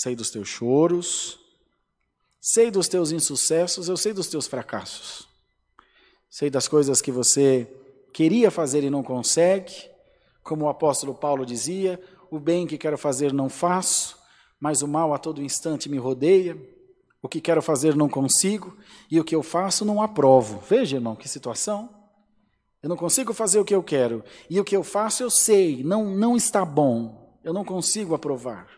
Sei dos teus choros, sei dos teus insucessos, eu sei dos teus fracassos. Sei das coisas que você queria fazer e não consegue, como o apóstolo Paulo dizia: o bem que quero fazer não faço, mas o mal a todo instante me rodeia. O que quero fazer não consigo, e o que eu faço não aprovo. Veja, irmão, que situação. Eu não consigo fazer o que eu quero, e o que eu faço eu sei, não, não está bom, eu não consigo aprovar.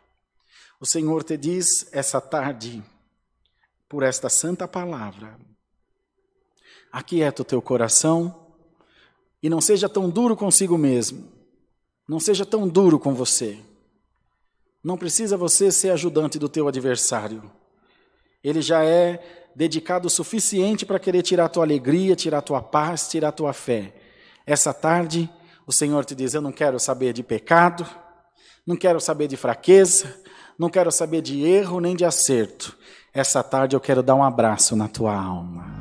O Senhor te diz essa tarde, por esta santa palavra, aquieta o teu coração e não seja tão duro consigo mesmo, não seja tão duro com você. Não precisa você ser ajudante do teu adversário. Ele já é dedicado o suficiente para querer tirar a tua alegria, tirar a tua paz, tirar a tua fé. Essa tarde, o Senhor te diz: Eu não quero saber de pecado, não quero saber de fraqueza, não quero saber de erro nem de acerto. Essa tarde eu quero dar um abraço na tua alma.